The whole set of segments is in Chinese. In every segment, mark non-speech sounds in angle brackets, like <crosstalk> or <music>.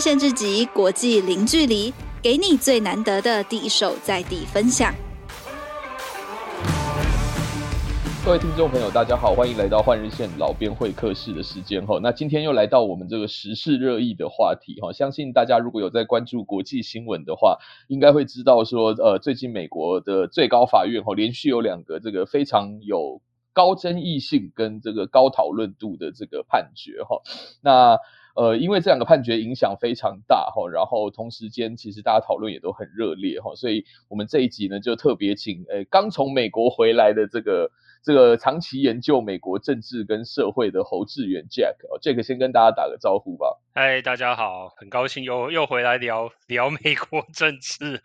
限制级，国际零距离，给你最难得的第一手在地分享。各位听众朋友，大家好，欢迎来到换日线老编会客室的时间哈。那今天又来到我们这个时事热议的话题哈。相信大家如果有在关注国际新闻的话，应该会知道说，呃，最近美国的最高法院哈，连续有两个这个非常有高争议性跟这个高讨论度的这个判决哈。那呃，因为这两个判决影响非常大哈，然后同时间其实大家讨论也都很热烈哈，所以我们这一集呢就特别请呃刚从美国回来的这个。这个长期研究美国政治跟社会的侯志远 Jack 哦，Jack 先跟大家打个招呼吧。嗨，大家好，很高兴又又回来聊聊美国政治。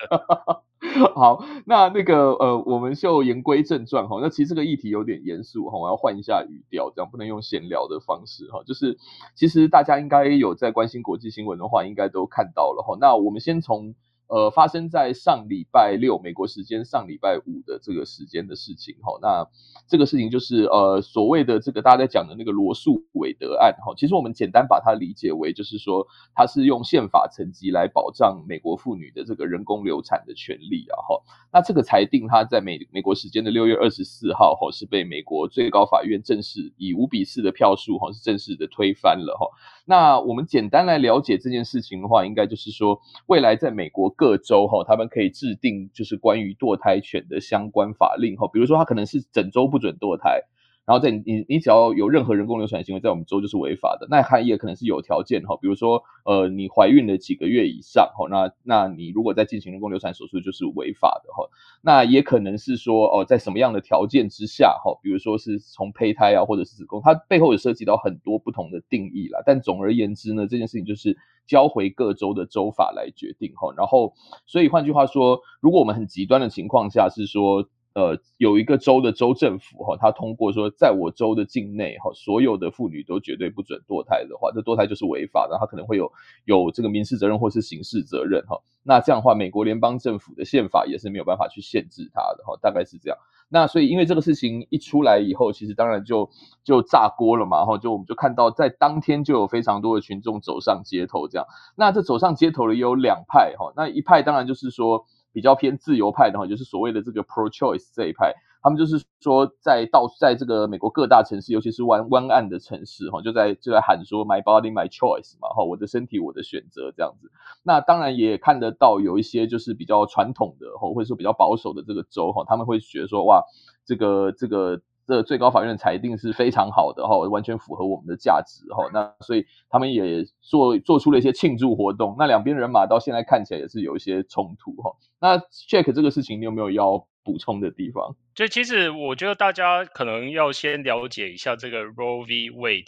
<laughs> 好，那那个呃，我们就言归正传哈。那其实这个议题有点严肃哈，我要换一下语调，这样不能用闲聊的方式哈。就是其实大家应该有在关心国际新闻的话，应该都看到了哈。那我们先从。呃，发生在上礼拜六美国时间上礼拜五的这个时间的事情，哈，那这个事情就是呃所谓的这个大家在讲的那个罗诉韦德案，哈，其实我们简单把它理解为就是说，它是用宪法层级来保障美国妇女的这个人工流产的权利啊，哈，那这个裁定它在美美国时间的六月二十四号，哈，是被美国最高法院正式以五比四的票数，哈，是正式的推翻了，哈。那我们简单来了解这件事情的话，应该就是说，未来在美国各州哈，他们可以制定就是关于堕胎犬的相关法令哈，比如说他可能是整周不准堕胎。然后在你你只要有任何人工流产行为，在我们州就是违法的。那还也可能是有条件哈，比如说呃你怀孕了几个月以上哈，那那你如果在进行人工流产手术就是违法的哈。那也可能是说哦在什么样的条件之下哈，比如说是从胚胎啊或者是子宫，它背后有涉及到很多不同的定义啦。但总而言之呢，这件事情就是交回各州的州法来决定哈。然后所以换句话说，如果我们很极端的情况下是说。呃，有一个州的州政府哈，他通过说，在我州的境内哈，所有的妇女都绝对不准堕胎的话，这堕胎就是违法的，他可能会有有这个民事责任或是刑事责任哈。那这样的话，美国联邦政府的宪法也是没有办法去限制他的哈，大概是这样。那所以因为这个事情一出来以后，其实当然就就炸锅了嘛，然后，就我们就看到在当天就有非常多的群众走上街头这样。那这走上街头的也有两派哈，那一派当然就是说。比较偏自由派的话，就是所谓的这个 pro-choice 这一派，他们就是说，在到在这个美国各大城市，尤其是湾湾岸的城市，哈，就在就在喊说 my body my choice 嘛，哈，我的身体我的选择这样子。那当然也看得到有一些就是比较传统的，哈或者说比较保守的这个州，哈，他们会觉得说，哇，这个这个。这最高法院的裁定是非常好的哈，完全符合我们的价值哈。那所以他们也做做出了一些庆祝活动。那两边人马到现在看起来也是有一些冲突哈。那 Jack 这个事情你有没有要补充的地方？就其实我觉得大家可能要先了解一下这个 Roe v. Wade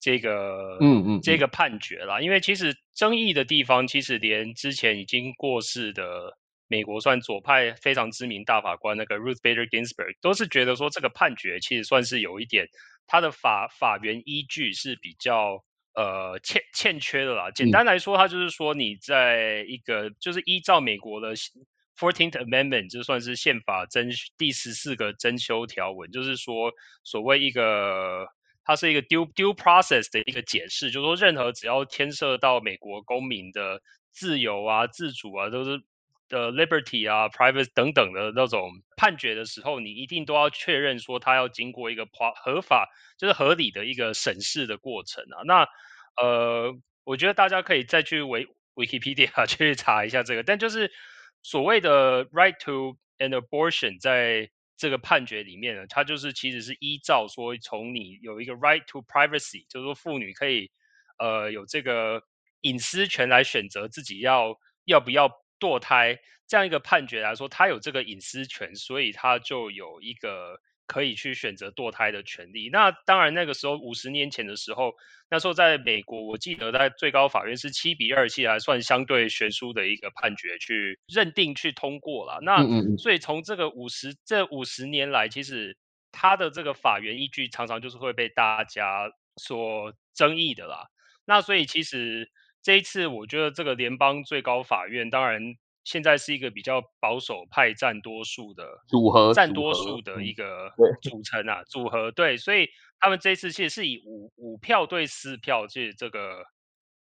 这个嗯嗯这个判决啦，因为其实争议的地方其实连之前已经过世的。美国算左派非常知名大法官那个 Ruth Bader Ginsburg 都是觉得说这个判决其实算是有一点，他的法法源依据是比较呃欠欠缺的啦。简单来说，他就是说你在一个就是依照美国的 Fourteenth Amendment，就算是宪法增第十四个增修条文，就是说所谓一个它是一个 due due process 的一个解释，就是说任何只要牵涉到美国公民的自由啊、自主啊，都是。的 liberty 啊，private 等等的那种判决的时候，你一定都要确认说他要经过一个法合法，就是合理的一个审视的过程啊。那呃，我觉得大家可以再去维 Wikipedia <laughs> 去查一下这个。但就是所谓的 right to an abortion，在这个判决里面呢，它就是其实是依照说从你有一个 right to privacy，就是说妇女可以呃有这个隐私权来选择自己要要不要。堕胎这样一个判决来说，他有这个隐私权，所以他就有一个可以去选择堕胎的权利。那当然，那个时候五十年前的时候，那时候在美国，我记得在最高法院是七比二，其实还算相对悬殊的一个判决，去认定去通过了。那所以从这个五十这五十年来，其实他的这个法源依据常常就是会被大家所争议的啦。那所以其实。这一次，我觉得这个联邦最高法院，当然现在是一个比较保守派占多数的组合，占多数的一个组成啊，组合对，所以他们这一次其实是以五五票对四票，其实这个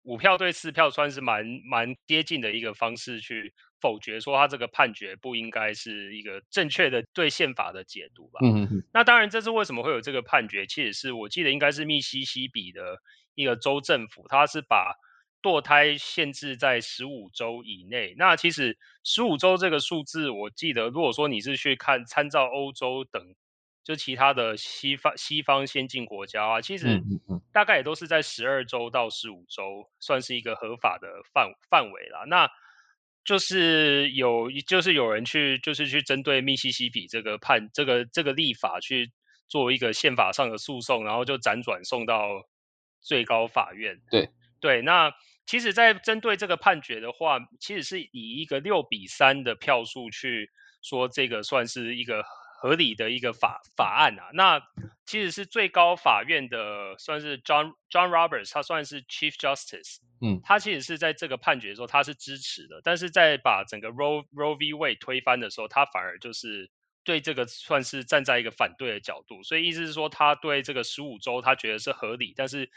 五票对四票，算是蛮蛮接近的一个方式去否决说他这个判决不应该是一个正确的对宪法的解读吧。嗯嗯。那当然，这是为什么会有这个判决？其实是我记得应该是密西西比的一个州政府，他是把堕胎限制在十五周以内。那其实十五周这个数字，我记得如果说你是去看参照欧洲等。就其他的西方西方先进国家啊，其实大概也都是在十二周到十五周，算是一个合法的范范围啦。那就是有就是有人去就是去针对密西西比这个判这个这个立法去做一个宪法上的诉讼，然后就辗转送到最高法院。对对，那其实，在针对这个判决的话，其实是以一个六比三的票数去说这个算是一个。合理的一个法法案啊，那其实是最高法院的，算是 John John Roberts，他算是 Chief Justice，嗯，他其实是在这个判决的时候他是支持的，但是在把整个 Roe Roe v. Wade 推翻的时候，他反而就是对这个算是站在一个反对的角度，所以意思是说他对这个十五周他觉得是合理，但是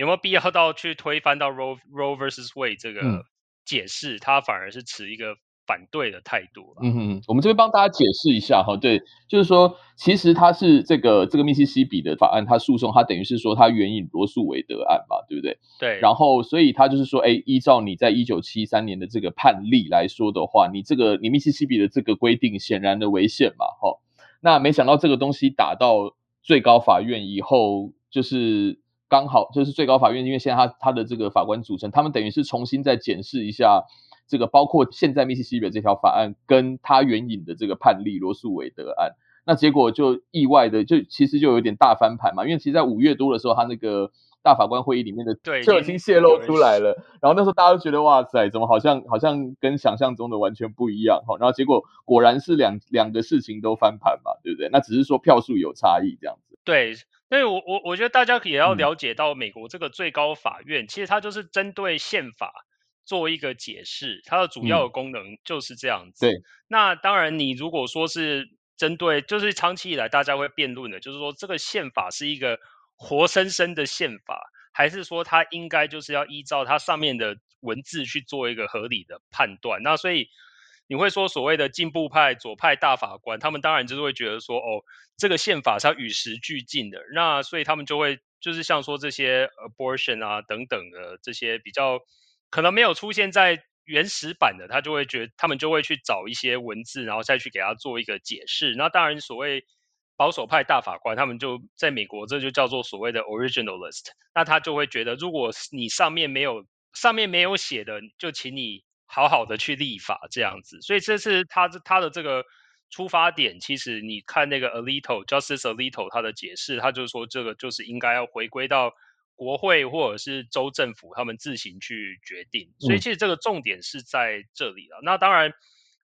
有没有必要到去推翻到 Roe Roe versus Wade 这个解释，嗯，他反而是持一个。反对的态度。嗯哼，我们这边帮大家解释一下哈，对，就是说，其实他是这个这个密西西比的法案，他诉讼，他等于是说他援引罗素韦德案嘛，对不对？对。然后，所以他就是说，哎，依照你在一九七三年的这个判例来说的话，你这个你密西西比的这个规定显然的违宪嘛，哈。那没想到这个东西打到最高法院以后，就是刚好就是最高法院，因为现在他他的这个法官组成，他们等于是重新再检视一下。这个包括现在密西西比这条法案跟他援引的这个判例罗素韦德案，那结果就意外的就其实就有点大翻盘嘛，因为其实，在五月多的时候，他那个大法官会议里面的对就已经泄露出来了，然后那时候大家都觉得哇塞，怎么好像好像跟想象中的完全不一样哈，然后结果果然是两两个事情都翻盘嘛，对不对？那只是说票数有差异这样子。对，所以我我我觉得大家也要了解到，美国这个最高法院、嗯、其实它就是针对宪法。做一个解释，它的主要的功能就是这样子。嗯、对，那当然，你如果说是针对，就是长期以来大家会辩论的，就是说这个宪法是一个活生生的宪法，还是说它应该就是要依照它上面的文字去做一个合理的判断？那所以你会说所谓的进步派、左派大法官，他们当然就是会觉得说，哦，这个宪法是要与时俱进的。那所以他们就会就是像说这些 abortion 啊等等的这些比较。可能没有出现在原始版的，他就会觉得他们就会去找一些文字，然后再去给他做一个解释。那当然，所谓保守派大法官，他们就在美国，这就叫做所谓的 originalist。那他就会觉得，如果你上面没有上面没有写的，就请你好好的去立法这样子。所以这是他他的这个出发点。其实你看那个 Alito Justice Alito 他的解释，他就说这个就是应该要回归到。国会或者是州政府，他们自行去决定，所以其实这个重点是在这里了。嗯、那当然，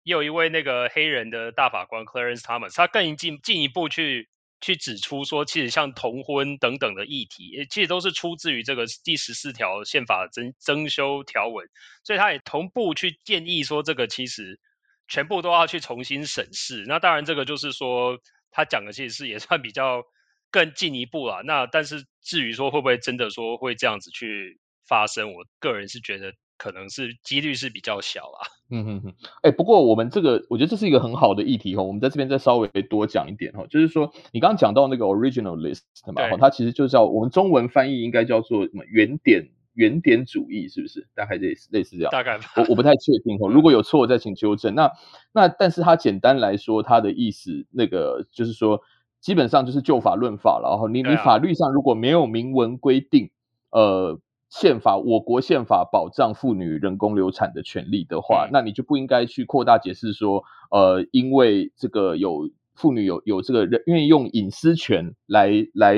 也有一位那个黑人的大法官 Clarence Thomas，他更进进一步去去指出说，其实像同婚等等的议题，其实都是出自于这个第十四条宪法增增修条文，所以他也同步去建议说，这个其实全部都要去重新审视。那当然，这个就是说他讲的其实是也算比较。更进一步了，那但是至于说会不会真的说会这样子去发生，我个人是觉得可能是几率是比较小啊。嗯哼哼，哎，不过我们这个我觉得这是一个很好的议题哈，我们在这边再稍微多讲一点哈，就是说你刚刚讲到那个 original list 嘛，哈，它其实就叫我们中文翻译应该叫做什么原点原点主义，是不是？大概类似类似这样。大概我我不太确定哈，<laughs> 如果有错我再请纠正。那那但是它简单来说，它的意思那个就是说。基本上就是就法论法了，然后你你法律上如果没有明文规定，呃，宪法我国宪法保障妇女人工流产的权利的话，那你就不应该去扩大解释说，呃，因为这个有妇女有有这个人愿意用隐私权来来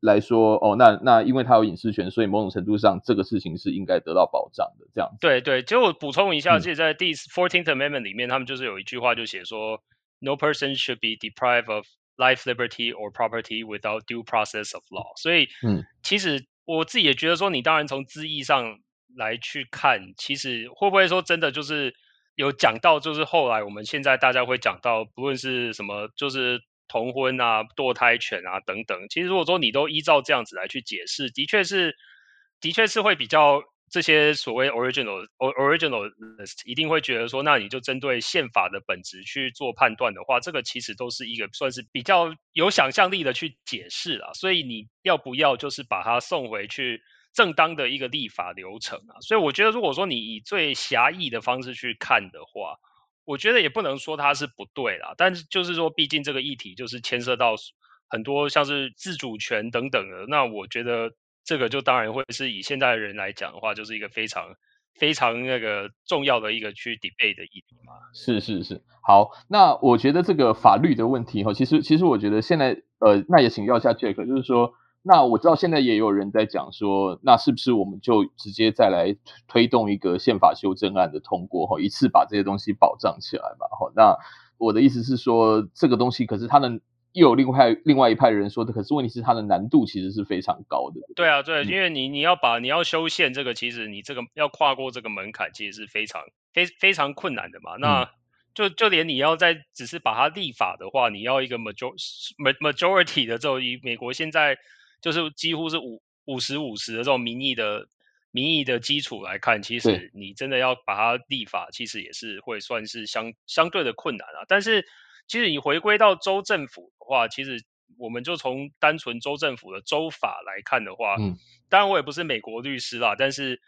来说，哦，那那因为他有隐私权，所以某种程度上这个事情是应该得到保障的，这样子。对对，就我补充一下，其实在第 Fourteenth Amendment 里面，他们就是有一句话就写说，No person should be deprived of Life, liberty, or property without due process of law。所以，嗯，其实我自己也觉得说，你当然从字义上来去看，其实会不会说真的就是有讲到，就是后来我们现在大家会讲到，不论是什么，就是同婚啊、堕胎权啊等等。其实如果说你都依照这样子来去解释，的确是，的确是会比较这些所谓 original original list 一定会觉得说，那你就针对宪法的本质去做判断的话，这个其实都是一个算是比较有想象力的去解释了。所以你要不要就是把它送回去正当的一个立法流程啊？所以我觉得，如果说你以最狭义的方式去看的话，我觉得也不能说它是不对啦。但是就是说，毕竟这个议题就是牵涉到很多像是自主权等等的，那我觉得。这个就当然会是以现在的人来讲的话，就是一个非常非常那个重要的一个去 debate 的议题嘛。是是是，好，那我觉得这个法律的问题哈，其实其实我觉得现在呃，那也请教一下 Jack，就是说，那我知道现在也有人在讲说，那是不是我们就直接再来推动一个宪法修正案的通过哈，一次把这些东西保障起来嘛？哈，那我的意思是说，这个东西可是它能。又有另外另外一派人说的，可是问题是它的难度其实是非常高的。对啊，对，因为你你要把你要修宪这个，其实你这个要跨过这个门槛，其实是非常非非常困难的嘛。那就就连你要在只是把它立法的话，你要一个 major majority 的这种，以美国现在就是几乎是五五十五十的这种民意的民意的基础来看，其实你真的要把它立法，其实也是会算是相相对的困难啊。但是。其实你回归到州政府的话，其实我们就从单纯州政府的州法来看的话，嗯，当然我也不是美国律师啦，但是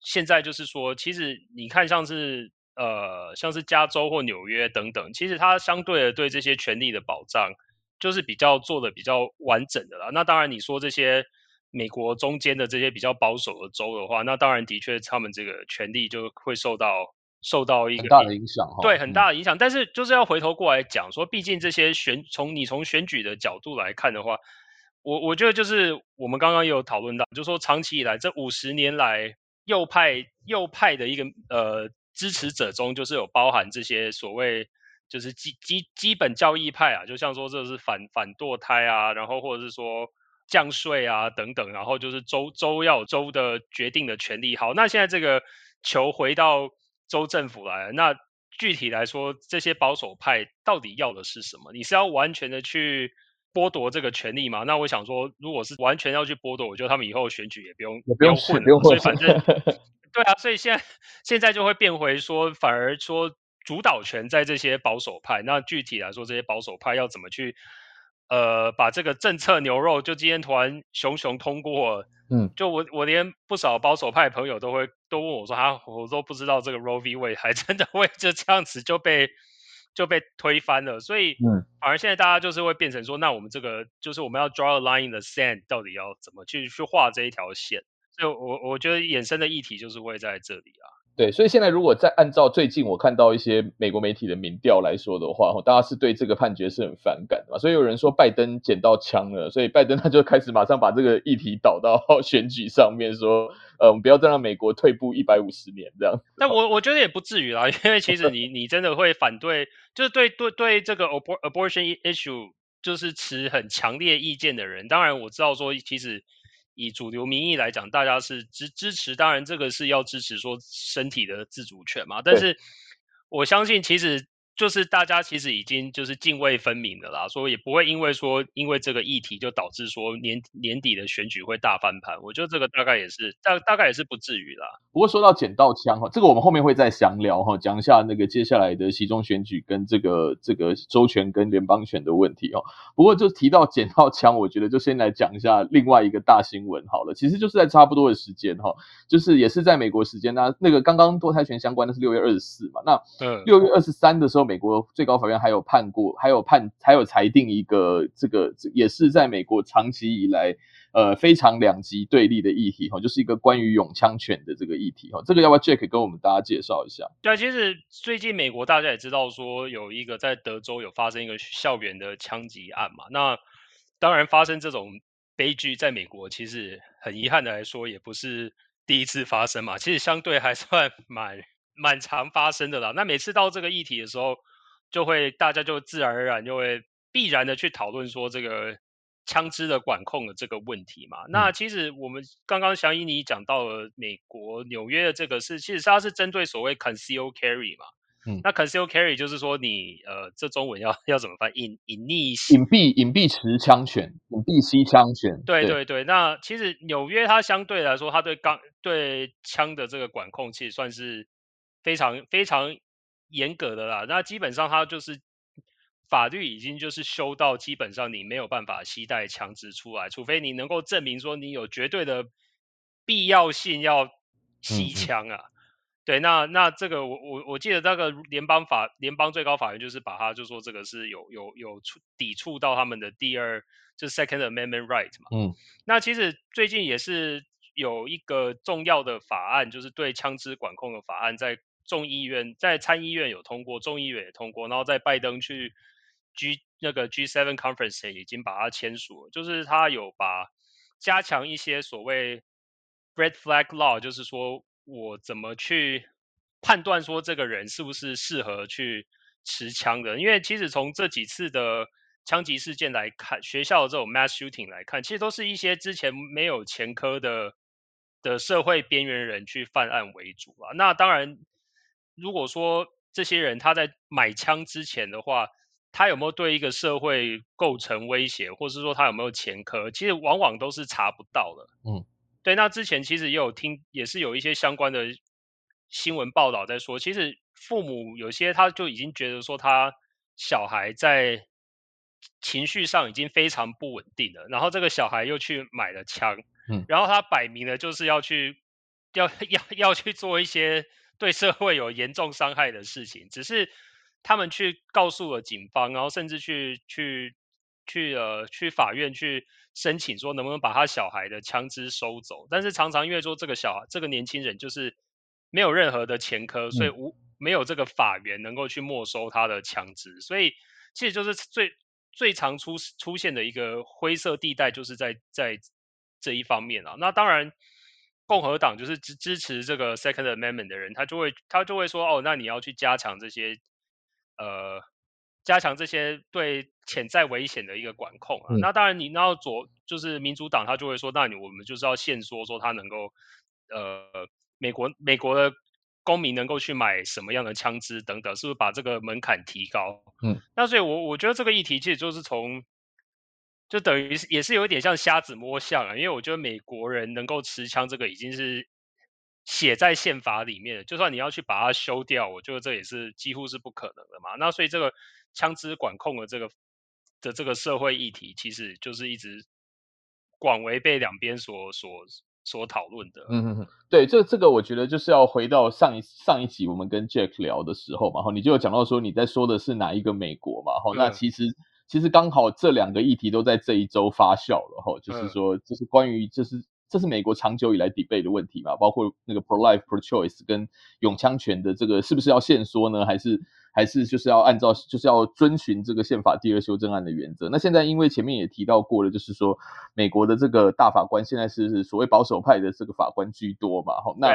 现在就是说，其实你看像是呃像是加州或纽约等等，其实它相对的对这些权利的保障，就是比较做的比较完整的啦。那当然你说这些美国中间的这些比较保守的州的话，那当然的确他们这个权利就会受到。受到一个很大的影响，对，很大的影响。嗯、但是就是要回头过来讲说，毕竟这些选从你从选举的角度来看的话，我我觉得就是我们刚刚也有讨论到，就是说长期以来这五十年来右派右派的一个呃支持者中，就是有包含这些所谓就是基基基本教义派啊，就像说这是反反堕胎啊，然后或者是说降税啊等等，然后就是州州要有州的决定的权利。好，那现在这个球回到。州政府来了，那具体来说，这些保守派到底要的是什么？你是要完全的去剥夺这个权利吗？那我想说，如果是完全要去剥夺，我觉得他们以后选举也不用也不用混了，所以反正 <laughs> 对啊，所以现在现在就会变回说，反而说主导权在这些保守派。那具体来说，这些保守派要怎么去？呃，把这个政策牛肉就今天突然熊熊通过，嗯，就我我连不少保守派朋友都会都问我说，啊，我都不知道这个 Roe v. Wade 还真的 <laughs> 会就这样子就被就被推翻了，所以，嗯，反而现在大家就是会变成说，那我们这个就是我们要 draw a line in the sand，到底要怎么去去画这一条线？所以我我觉得衍生的议题就是会在这里啊。对，所以现在如果再按照最近我看到一些美国媒体的民调来说的话，大家是对这个判决是很反感的嘛。所以有人说拜登捡到枪了，所以拜登他就开始马上把这个议题导到 <laughs> 选举上面，说，呃，我们不要再让美国退步一百五十年这样。但我我觉得也不至于啦，<laughs> 因为其实你你真的会反对，就是对对对这个 abortion issue 就是持很强烈意见的人，当然我知道说其实。以主流民意来讲，大家是支支持，当然这个是要支持说身体的自主权嘛。但是我相信，其实。就是大家其实已经就是泾渭分明的啦，所以也不会因为说因为这个议题就导致说年年底的选举会大翻盘。我觉得这个大概也是大大概也是不至于啦。不过说到捡到枪哈，这个我们后面会再详聊哈，讲一下那个接下来的期中选举跟这个这个州权跟联邦权的问题哦。不过就提到捡到枪，我觉得就先来讲一下另外一个大新闻好了。其实就是在差不多的时间哈，就是也是在美国时间那那个刚刚堕胎权相关的是六月二十四嘛，那六月二十三的时候。美国最高法院还有判过，还有判，还有裁定一个这个，也是在美国长期以来，呃，非常两极对立的议题哈，就是一个关于拥枪权的这个议题哈。这个要不要 Jack 跟我们大家介绍一下？对，其实最近美国大家也知道说，有一个在德州有发生一个校园的枪击案嘛。那当然发生这种悲剧，在美国其实很遗憾的来说，也不是第一次发生嘛。其实相对还算蛮。蛮常发生的啦，那每次到这个议题的时候，就会大家就自然而然就会必然的去讨论说这个枪支的管控的这个问题嘛。嗯、那其实我们刚刚祥仪你讲到了美国纽约的这个是，其实它是针对所谓 conceal carry 嘛，嗯，那 conceal carry 就是说你呃，这中文要要怎么翻？隐隐匿隐蔽隐蔽持枪权，隐蔽吸枪权。对对对，那其实纽约它相对来说，它对钢对枪的这个管控其实算是非常非常严格的啦。那基本上它就是法律已经就是修到基本上你没有办法携带枪支出来，除非你能够证明说你有绝对的必要性要吸枪啊。嗯对，那那这个我我我记得那个联邦法联邦最高法院就是把它就说这个是有有有触抵触到他们的第二就是 Second Amendment right 嘛，嗯，那其实最近也是有一个重要的法案，就是对枪支管控的法案，在众议院在参议院有通过，众议院也通过，然后在拜登去 G 那个 G7 conference 已经把它签署了，就是他有把加强一些所谓 red flag law，就是说。我怎么去判断说这个人是不是适合去持枪的？因为其实从这几次的枪击事件来看，学校的这种 mass shooting 来看，其实都是一些之前没有前科的的社会边缘人去犯案为主啊。那当然，如果说这些人他在买枪之前的话，他有没有对一个社会构成威胁，或是说他有没有前科，其实往往都是查不到的。嗯。对，那之前其实也有听，也是有一些相关的新闻报道在说，其实父母有些他就已经觉得说他小孩在情绪上已经非常不稳定了，然后这个小孩又去买了枪，嗯，然后他摆明了就是要去要要要去做一些对社会有严重伤害的事情，只是他们去告诉了警方，然后甚至去去去呃去法院去。申请说能不能把他小孩的枪支收走，但是常常因为说这个小孩这个年轻人就是没有任何的前科，所以无没有这个法源能够去没收他的枪支，所以其实就是最最常出出现的一个灰色地带，就是在在这一方面啊。那当然，共和党就是支支持这个 Second Amendment 的人，他就会他就会说哦，那你要去加强这些呃。加强这些对潜在危险的一个管控啊，嗯、那当然你要左就是民主党他就会说，那你我们就是要限缩说他能够呃美国美国的公民能够去买什么样的枪支等等，是不是把这个门槛提高？嗯，那所以我我觉得这个议题其实就是从就等于也是有一点像瞎子摸象啊，因为我觉得美国人能够持枪这个已经是写在宪法里面，就算你要去把它修掉，我觉得这也是几乎是不可能的嘛。那所以这个。枪支管控的这个的这个社会议题，其实就是一直广为被两边所所所讨论的。嗯嗯，对，这这个我觉得就是要回到上一上一集我们跟 Jack 聊的时候嘛，哈，你就有讲到说你在说的是哪一个美国嘛，哈、嗯，那其实其实刚好这两个议题都在这一周发酵了，哈，就是说这是关于这是这是美国长久以来 debate 的问题嘛，包括那个 pro life pro choice 跟永枪权的这个是不是要限缩呢，还是？还是就是要按照，就是要遵循这个宪法第二修正案的原则。那现在因为前面也提到过了，就是说美国的这个大法官现在是所谓保守派的这个法官居多嘛，哈。那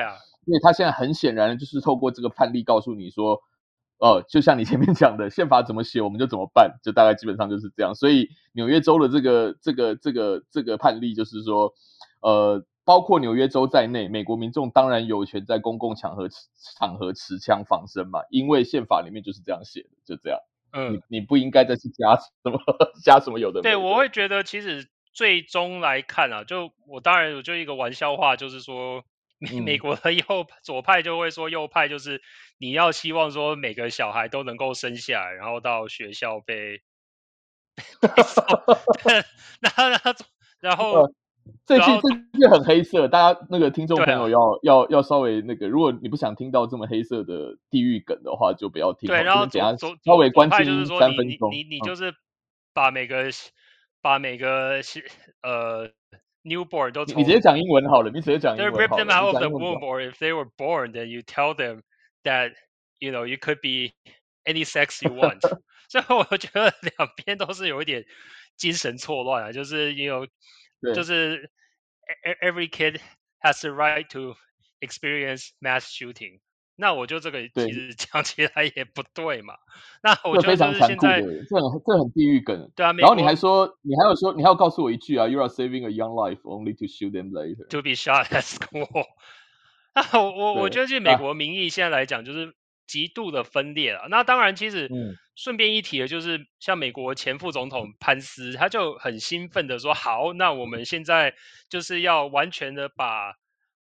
因为他现在很显然就是透过这个判例告诉你说，呃，就像你前面讲的，宪法怎么写我们就怎么办，就大概基本上就是这样。所以纽约州的这个这个这个这个判例就是说，呃。包括纽约州在内，美国民众当然有权在公共场合场合持枪防身嘛，因为宪法里面就是这样写的，就这样。嗯，你你不应该再去加什么加什么有的的。对，我会觉得其实最终来看啊，就我当然我就一个玩笑话，就是说 <laughs> 美美国的右左派就会说右派就是你要希望说每个小孩都能够生下来，然后到学校被，<laughs> 然后然后然后。这句这句很黑色，大家那个听众朋友要、啊、要要稍微那个，如果你不想听到这么黑色的地狱梗的话，就不要听。对，然后等下稍微关心三分钟。你你，你就是把每个、嗯、把每个呃 newborn 都从你直接讲英文好了，你直接讲英文好了。Rip them out of the womb, or if they were born, then you tell them that you know you could be any sex you want。所以我觉得两边都是有一点精神错乱啊，就是因为。就是 <laughs> every kid has the right to experience mass shooting。 那我就这个其实讲起来也不对嘛。那我觉得就是现在这很这很地狱梗。对啊，然后你还说你还有说你还要告诉我一句啊，You are saving a young life only to shoot them later. To be shot at school。<laughs> 那我我我觉得，就美国民意现在来讲，就是极度的分裂了。那当然，其实顺便一提的就是，像美国前副总统潘斯，他就很兴奋的说：“好，那我们现在就是要完全的把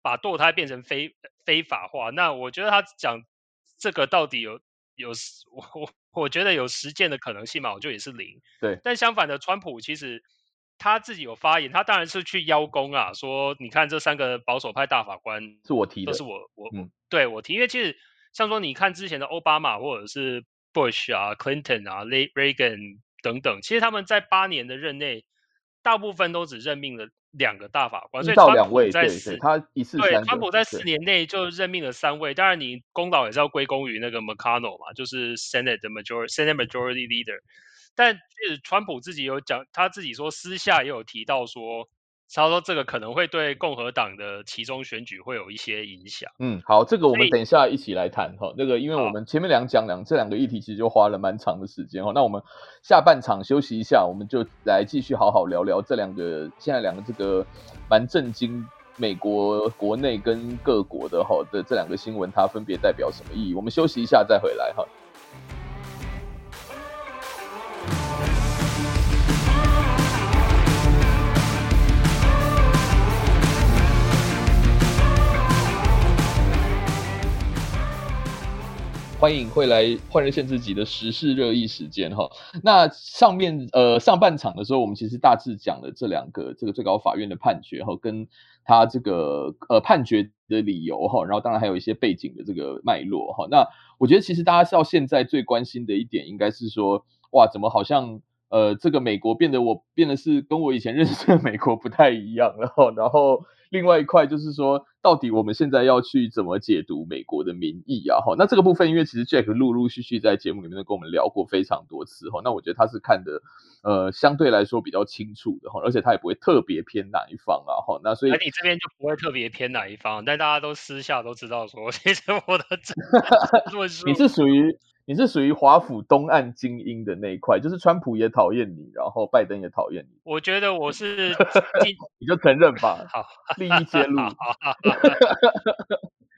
把堕胎变成非非法化。”那我觉得他讲这个到底有有我我我觉得有实践的可能性嘛？我觉得也是零。对。但相反的，川普其实他自己有发言，他当然是去邀功啊，说你看这三个保守派大法官是我提的，都是我我、嗯、对我提，因为其实。像说，你看之前的奥巴马或者是 Bush 啊、Clinton 啊、Reagan 等等，其实他们在八年的任内，大部分都只任命了两个大法官，所以川普在四，他一次对，川普在四年内就任命了三位。当然，你功劳也是要归功于那个 McConnell 嘛，就是 Senate 的 Majority Senate Majority Leader。但是川普自己有讲，他自己说私下也有提到说。他说：“这个可能会对共和党的其中选举会有一些影响。”嗯，好，这个我们等一下一起来谈哈。那个，因为我们前面两讲两这两个议题，其实就花了蛮长的时间哈。那我们下半场休息一下，我们就来继续好好聊聊这两个现在两个这个蛮震惊美国国内跟各国的哈的这两个新闻，它分别代表什么意义？我们休息一下再回来哈。欢迎会来，换日线自己的时事热议时间哈。那上面呃上半场的时候，我们其实大致讲了这两个这个最高法院的判决哈，跟他这个呃判决的理由哈，然后当然还有一些背景的这个脉络哈。那我觉得其实大家到现在最关心的一点，应该是说哇，怎么好像呃这个美国变得我变得是跟我以前认识的美国不太一样了哈，然后。另外一块就是说，到底我们现在要去怎么解读美国的民意啊？哈，那这个部分，因为其实 Jack 陆陆续续在节目里面都跟我们聊过非常多次哈，那我觉得他是看的呃相对来说比较清楚的哈，而且他也不会特别偏哪一方啊哈。那所以你这边就不会特别偏哪一方，但大家都私下都知道说，其实我的 <laughs> 你是属于。你是属于华府东岸精英的那一块，就是川普也讨厌你，然后拜登也讨厌你。我觉得我是，<laughs> 你就承认吧。好，利益 <laughs> 揭露。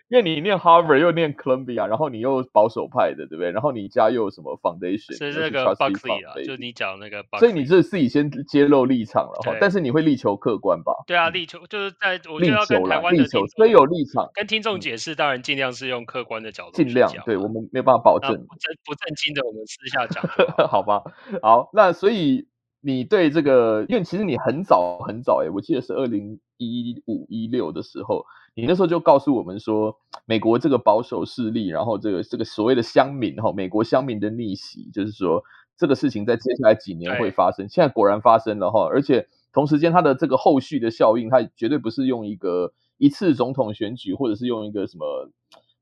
因为你念 Harvard 又念 Columbia，然后你又保守派的，对不对？然后你家又有什么 Foundation？是那个 Buckley 啊，就你讲那个 Buckley。所以你是自己先揭露立场了哈，但是你会力求客观吧？对啊，力求就是在我就要跟台湾的力求，所以有立场跟听众解释，当然尽量是用客观的角度，尽量对我们没有办法保证。不正不正经的，我们私下讲，<laughs> 好吧？好，那所以你对这个，因为其实你很早很早哎，我记得是二零一五一六的时候。你那时候就告诉我们说，美国这个保守势力，然后这个这个所谓的乡民哈，美国乡民的逆袭，就是说这个事情在接下来几年会发生。现在果然发生了哈，而且同时间它的这个后续的效应，它绝对不是用一个一次总统选举，或者是用一个什么，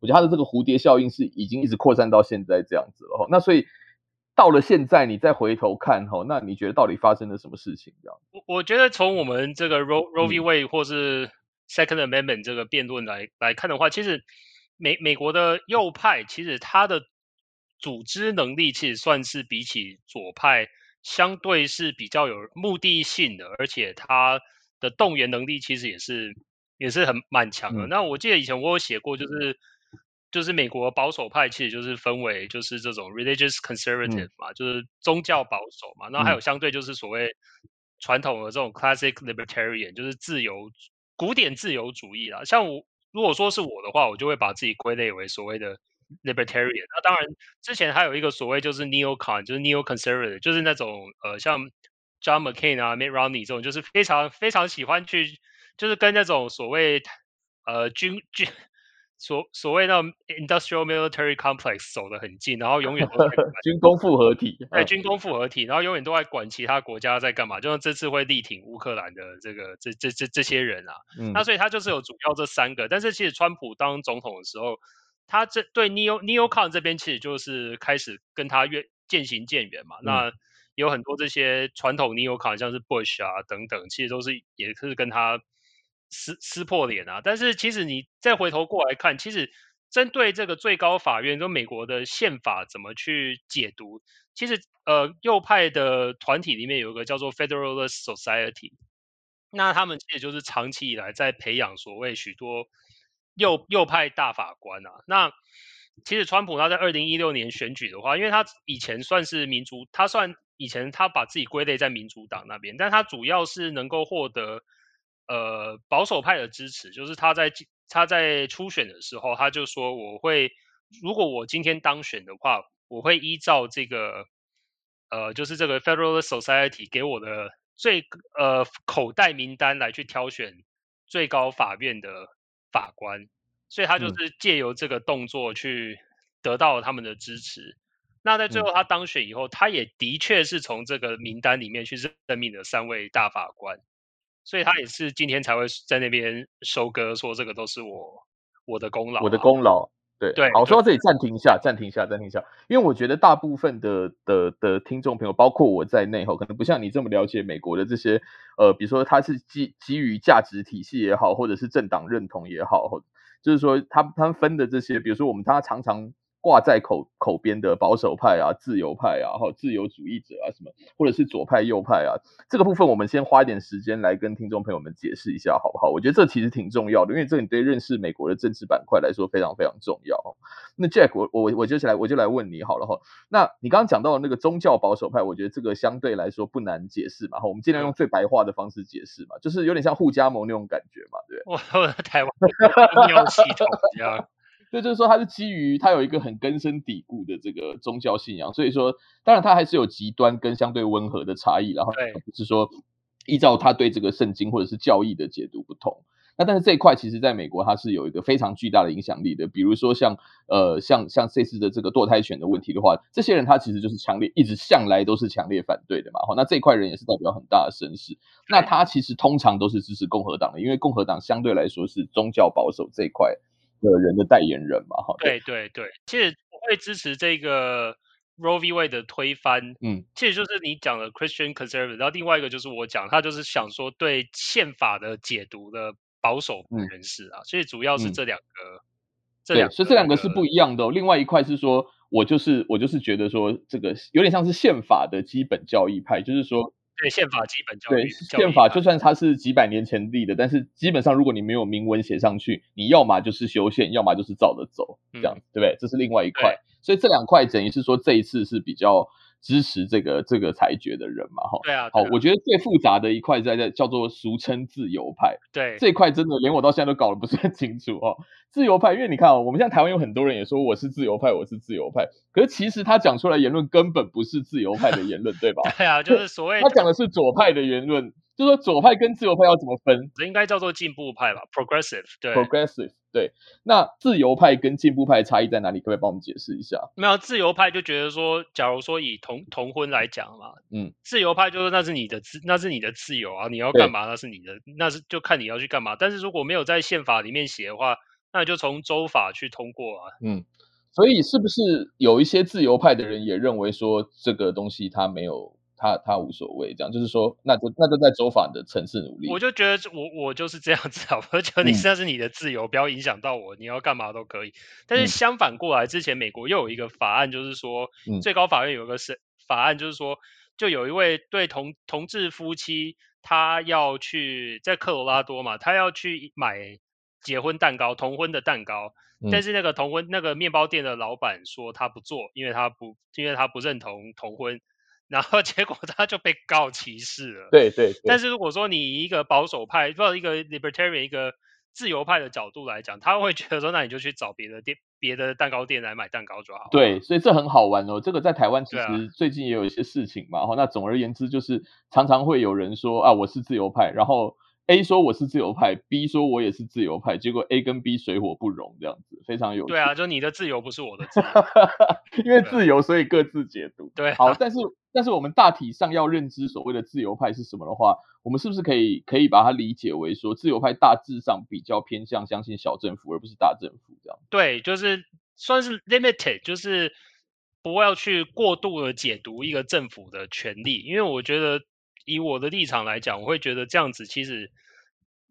我觉得它的这个蝴蝶效应是已经一直扩散到现在这样子了哈。那所以到了现在，你再回头看哈，那你觉得到底发生了什么事情？这样？我我觉得从我们这个 Roe Roe v. Wade 或是 Second Amendment 这个辩论来来看的话，其实美美国的右派其实他的组织能力其实算是比起左派相对是比较有目的性的，而且他的动员能力其实也是也是很蛮强的。嗯、那我记得以前我有写过，就是就是美国保守派其实就是分为就是这种 religious conservative 嘛，嗯、就是宗教保守嘛，那还有相对就是所谓传统的这种 classic libertarian，就是自由。古典自由主义啦，像我如果说是我的话，我就会把自己归类为所谓的 libertarian。那当然，之前还有一个所谓就是 neocon，就是 neoconservative，就是那种呃像 John McCain 啊、Mitt Romney 这种，就是非常非常喜欢去，就是跟那种所谓呃军军。所所谓的 industrial military complex 走得很近，然后永远都在 <laughs> 军工复合体，对，军工复合体，然后永远都在管其他国家在干嘛，就像这次会力挺乌克兰的这个这这这这些人啊，嗯、那所以他就是有主要这三个，但是其实川普当总统的时候，他这对 neo neocon 这边其实就是开始跟他越渐行渐远嘛，嗯、那有很多这些传统 neocon 像是 Bush 啊等等，其实都是也是跟他。撕撕破脸啊！但是其实你再回头过来看，其实针对这个最高法院跟美国的宪法怎么去解读，其实呃右派的团体里面有一个叫做 Federalist Society，那他们其实就是长期以来在培养所谓许多右右派大法官啊。那其实川普他在二零一六年选举的话，因为他以前算是民主，他算以前他把自己归类在民主党那边，但他主要是能够获得呃保守派的支持，就是他在他在初选的时候，他就说我会如果我今天当选的话，我会依照这个呃就是这个 Federalist Society 给我的最呃口袋名单来去挑选最高法院的法官。所以他就是借由这个动作去得到他们的支持。嗯、那在最后他当选以后，他也的确是从这个名单里面去任命了三位大法官。所以他也是今天才会在那边收割，说这个都是我我的功劳，我的功劳。对对，好，说到这里暂停一下，暂停一下，暂停一下，因为我觉得大部分的的的听众朋友，包括我在内，哈，可能不像你这么了解美国的这些，呃，比如说他是基基于价值体系也好，或者是政党认同也好，或就是说，他他们分的这些，比如说我们他常常挂在口口边的保守派啊、自由派啊、哈自由主义者啊什么，或者是左派右派啊，这个部分我们先花一点时间来跟听众朋友们解释一下，好不好？我觉得这其实挺重要的，因为这你对认识美国的政治板块来说非常非常重要。那 Jack，我我我就来我就来问你好了哈。那你刚刚讲到的那个宗教保守派，我觉得这个相对来说不难解释嘛。哈，我们尽量用最白话的方式解释嘛，就是有点像护家盟那种感觉嘛，对不对？<laughs> 我台湾应用系统一样。对，就是说它是基于它有一个很根深蒂固的这个宗教信仰，所以说当然它还是有极端跟相对温和的差异，然后是说依照他对这个圣经或者是教义的解读不同。那但是这一块其实在美国它是有一个非常巨大的影响力的，比如说像呃像像这次的这个堕胎权的问题的话，这些人他其实就是强烈一直向来都是强烈反对的嘛。好，那这一块人也是代表很大的声势。那他其实通常都是支持共和党的，因为共和党相对来说是宗教保守这一块的人的代言人嘛。哈，对对对，其实我会支持这个 Roe v. Wade 的推翻，嗯，其实就是你讲的 Christian conservative，然后另外一个就是我讲，他就是想说对宪法的解读的。保守人士啊，嗯、所以主要是这两个，嗯、这两个，所以这两个是不一样的哦。另外一块是说，我就是我就是觉得说，这个有点像是宪法的基本教义派，就是说，对宪法基本教育，对宪法，就算它是几百年前立的，但是基本上如果你没有明文写上去，你要么就是修宪，要么就是照着走，这样、嗯、对不对？这是另外一块。所以这两块等于是说，这一次是比较。支持这个这个裁决的人嘛，哈，对啊，好，我觉得最复杂的一块在在叫做俗称自由派，对，这一块真的连我到现在都搞得不是很清楚哦。自由派，因为你看哦，我们现在台湾有很多人也说我是自由派，我是自由派，可是其实他讲出来言论根本不是自由派的言论，对吧？<laughs> 对啊，就是所谓他讲的是左派的言论，就是说左派跟自由派要怎么分？这应该叫做进步派吧，progressive，对，progressive。对，那自由派跟进步派差异在哪里？可不可以帮我们解释一下？没有，自由派就觉得说，假如说以同同婚来讲嘛，嗯，自由派就是那是你的自，那是你的自由啊，你要干嘛那是你的，那是就看你要去干嘛。但是如果没有在宪法里面写的话，那就从州法去通过啊。嗯，所以是不是有一些自由派的人也认为说，这个东西它没有？他他无所谓，这样就是说，那就那就在州法的层次努力。我就觉得我我就是这样子啊，我觉得你那是你的自由，嗯、不要影响到我，你要干嘛都可以。但是相反过来，之前美国又有一个法案，就是说，嗯、最高法院有一个是法案，就是说，就有一位对同同志夫妻，他要去在科罗拉多嘛，他要去买结婚蛋糕，同婚的蛋糕，嗯、但是那个同婚那个面包店的老板说他不做，因为他不因为他不认同同婚。然后结果他就被告歧视了。对对。对，但是如果说你以一个保守派，或者一个 libertarian，一个自由派的角度来讲，他会觉得说，那你就去找别的店、别的蛋糕店来买蛋糕就好。对，所以这很好玩哦。这个在台湾其实最近也有一些事情嘛。那总而言之就是常常会有人说啊，我是自由派，然后。A 说我是自由派，B 说我也是自由派，结果 A 跟 B 水火不容，这样子非常有趣。对啊，就你的自由不是我的自由，<laughs> 因为自由所以各自解读。对啊，好，但是但是我们大体上要认知所谓的自由派是什么的话，我们是不是可以可以把它理解为说，自由派大致上比较偏向相信小政府而不是大政府这样？对，就是算是 limited，就是不要去过度的解读一个政府的权利，因为我觉得。以我的立场来讲，我会觉得这样子其实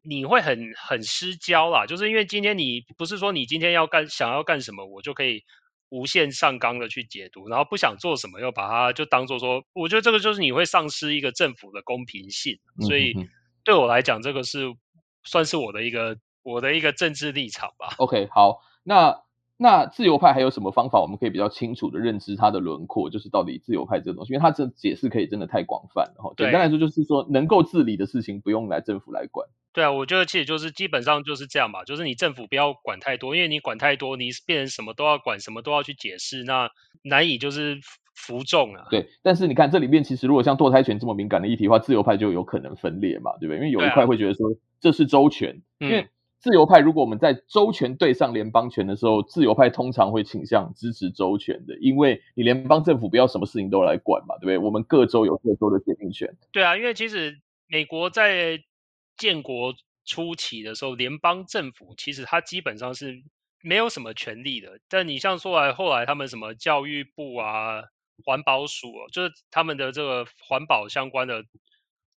你会很很失焦啦，就是因为今天你不是说你今天要干想要干什么，我就可以无限上纲的去解读，然后不想做什么又把它就当做说，我觉得这个就是你会丧失一个政府的公平性，所以对我来讲，这个是算是我的一个我的一个政治立场吧。OK，好，那。那自由派还有什么方法，我们可以比较清楚的认知它的轮廓，就是到底自由派这个东西，因为它这解释可以真的太广泛了哈。简单来说，就是说能够自理的事情，不用来政府来管。对啊，我觉得其实就是基本上就是这样吧，就是你政府不要管太多，因为你管太多，你变成什么都要管，什么都要去解释，那难以就是服众啊。对，但是你看这里面其实如果像堕胎权这么敏感的议题的话，自由派就有可能分裂嘛，对不对？因为有一块会觉得说这是周全，啊、因为自由派如果我们在州权对上联邦权的时候，自由派通常会倾向支持州权的，因为你联邦政府不要什么事情都来管嘛，对不对？我们各州有各州的决定权。对啊，因为其实美国在建国初期的时候，联邦政府其实它基本上是没有什么权力的。但你像说来后来他们什么教育部啊、环保署，就是他们的这个环保相关的